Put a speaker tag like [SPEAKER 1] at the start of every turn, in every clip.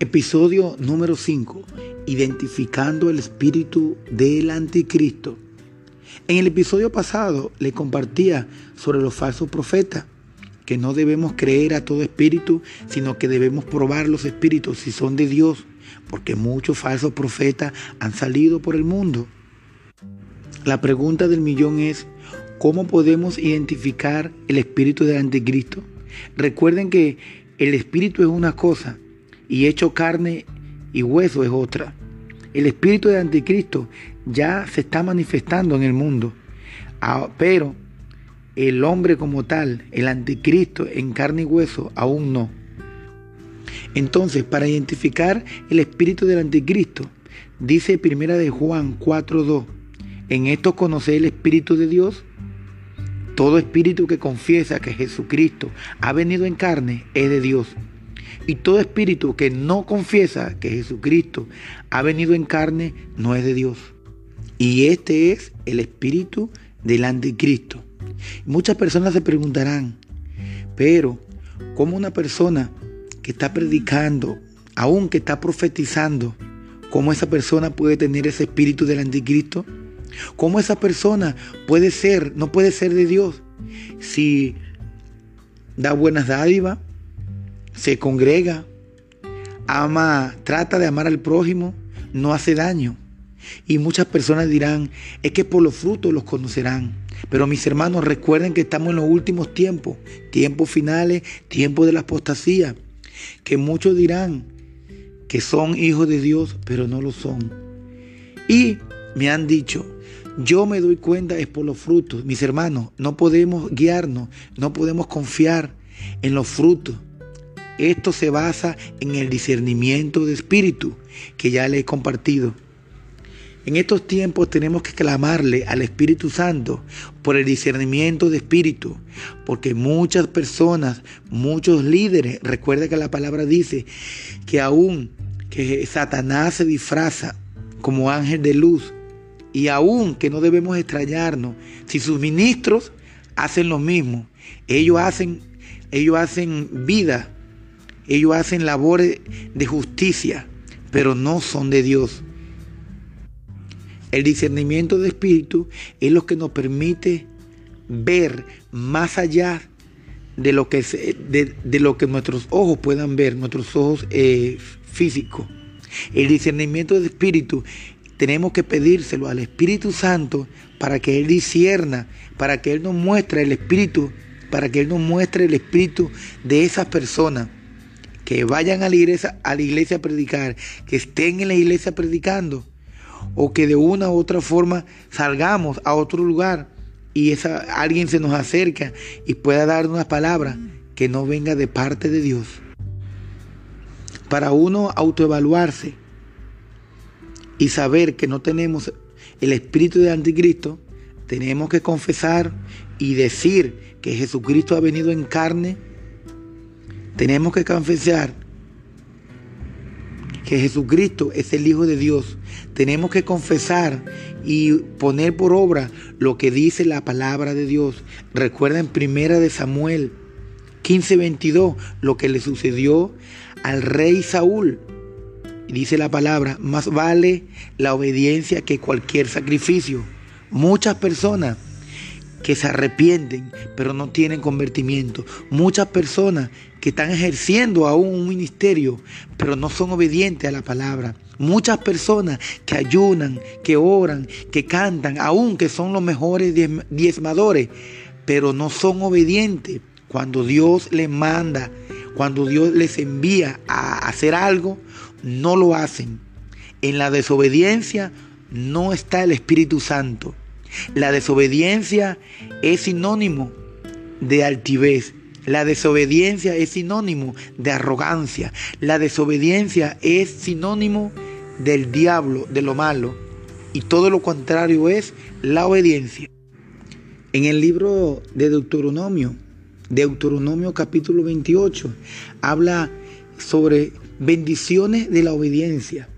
[SPEAKER 1] Episodio número 5. Identificando el espíritu del anticristo. En el episodio pasado le compartía sobre los falsos profetas, que no debemos creer a todo espíritu, sino que debemos probar los espíritus si son de Dios, porque muchos falsos profetas han salido por el mundo. La pregunta del millón es, ¿cómo podemos identificar el espíritu del anticristo? Recuerden que el espíritu es una cosa, y hecho carne y hueso es otra. El espíritu de anticristo ya se está manifestando en el mundo, ah, pero el hombre como tal, el anticristo en carne y hueso, aún no. Entonces, para identificar el espíritu del anticristo, dice primera de Juan 4:2, en esto conoce el espíritu de Dios. Todo espíritu que confiesa que Jesucristo ha venido en carne es de Dios. Y todo espíritu que no confiesa que Jesucristo ha venido en carne no es de Dios. Y este es el espíritu del anticristo. Muchas personas se preguntarán, pero ¿cómo una persona que está predicando, aún que está profetizando, cómo esa persona puede tener ese espíritu del anticristo? ¿Cómo esa persona puede ser, no puede ser de Dios si da buenas dádivas, se congrega, ama, trata de amar al prójimo, no hace daño. Y muchas personas dirán, es que por los frutos los conocerán. Pero mis hermanos, recuerden que estamos en los últimos tiempos, tiempos finales, tiempos de la apostasía, que muchos dirán que son hijos de Dios, pero no lo son. Y me han dicho, yo me doy cuenta es por los frutos. Mis hermanos, no podemos guiarnos, no podemos confiar en los frutos. Esto se basa en el discernimiento de espíritu que ya le he compartido. En estos tiempos tenemos que clamarle al Espíritu Santo por el discernimiento de espíritu, porque muchas personas, muchos líderes, recuerda que la palabra dice que aún que Satanás se disfraza como ángel de luz y aún que no debemos extrañarnos si sus ministros hacen lo mismo. Ellos hacen ellos hacen vida ellos hacen labores de justicia, pero no son de Dios. El discernimiento de espíritu es lo que nos permite ver más allá de lo que, de, lo que nuestros ojos puedan ver, nuestros ojos eh, físicos. El discernimiento de espíritu tenemos que pedírselo al Espíritu Santo para que Él discierna, para que Él nos muestre el espíritu, para que Él nos muestre el espíritu de esas personas que vayan a la iglesia a, predicar, que estén en la iglesia predicando, o que de una u otra forma salgamos a otro lugar y esa, alguien se nos acerca y pueda dar una palabra que no venga de parte de Dios. Para uno autoevaluarse y saber que no tenemos el espíritu de anticristo, tenemos que confesar y decir que Jesucristo ha venido en carne tenemos que confesar que Jesucristo es el Hijo de Dios. Tenemos que confesar y poner por obra lo que dice la palabra de Dios. Recuerda en primera de Samuel 15:22 lo que le sucedió al rey Saúl. Dice la palabra, más vale la obediencia que cualquier sacrificio. Muchas personas que se arrepienten, pero no tienen convertimiento. Muchas personas que están ejerciendo aún un ministerio, pero no son obedientes a la palabra. Muchas personas que ayunan, que oran, que cantan, aún que son los mejores diezmadores, pero no son obedientes. Cuando Dios les manda, cuando Dios les envía a hacer algo, no lo hacen. En la desobediencia no está el Espíritu Santo. La desobediencia es sinónimo de altivez. La desobediencia es sinónimo de arrogancia. La desobediencia es sinónimo del diablo, de lo malo. Y todo lo contrario es la obediencia. En el libro de Deuteronomio, Deuteronomio capítulo 28, habla sobre bendiciones de la obediencia.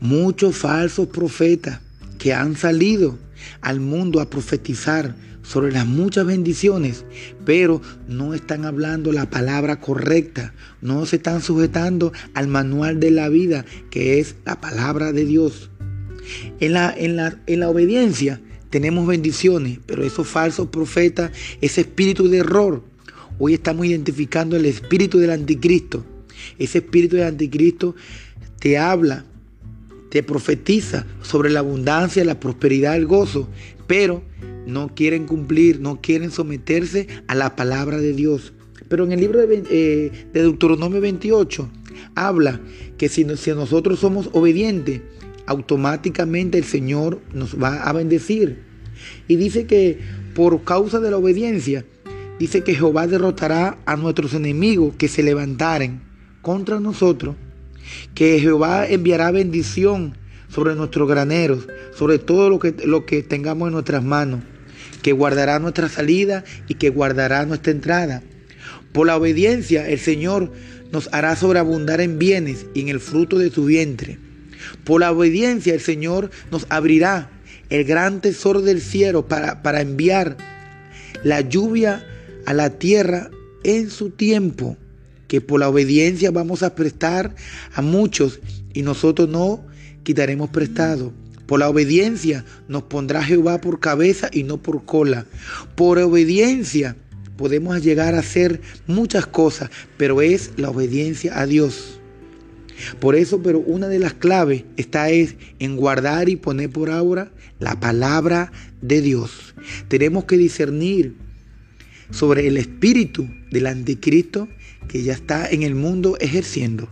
[SPEAKER 1] Muchos falsos profetas que han salido al mundo a profetizar sobre las muchas bendiciones, pero no están hablando la palabra correcta, no se están sujetando al manual de la vida, que es la palabra de Dios. En la, en la, en la obediencia tenemos bendiciones, pero esos falsos profetas, ese espíritu de error, hoy estamos identificando el espíritu del anticristo. Ese espíritu del anticristo te habla, te profetiza sobre la abundancia, la prosperidad, el gozo, pero no quieren cumplir, no quieren someterse a la palabra de Dios. Pero en el libro de, eh, Deuteronomio 28 habla que si, si nosotros somos obedientes, automáticamente el Señor nos va a bendecir. Y dice que por causa de la obediencia, dice que Jehová derrotará a nuestros enemigos que se levantaren contra nosotros, que Jehová enviará bendición sobre nuestros graneros, sobre todo lo que, lo que tengamos en nuestras manos, que guardará nuestra salida y que guardará nuestra entrada. Por la obediencia el Señor nos hará sobreabundar en bienes y en el fruto de su vientre. Por la obediencia el Señor nos abrirá el gran tesoro del cielo para, para enviar la lluvia a la tierra en su tiempo, que por la obediencia vamos a prestar a muchos y nosotros no quitaremos prestado. Por la obediencia nos pondrá Jehová por cabeza y no por cola. Por obediencia podemos llegar a hacer muchas cosas, pero es la obediencia a Dios. Por eso, pero una de las claves está es en guardar y poner por obra la palabra de Dios. Tenemos que discernir sobre el espíritu del anticristo que ya está en el mundo ejerciendo.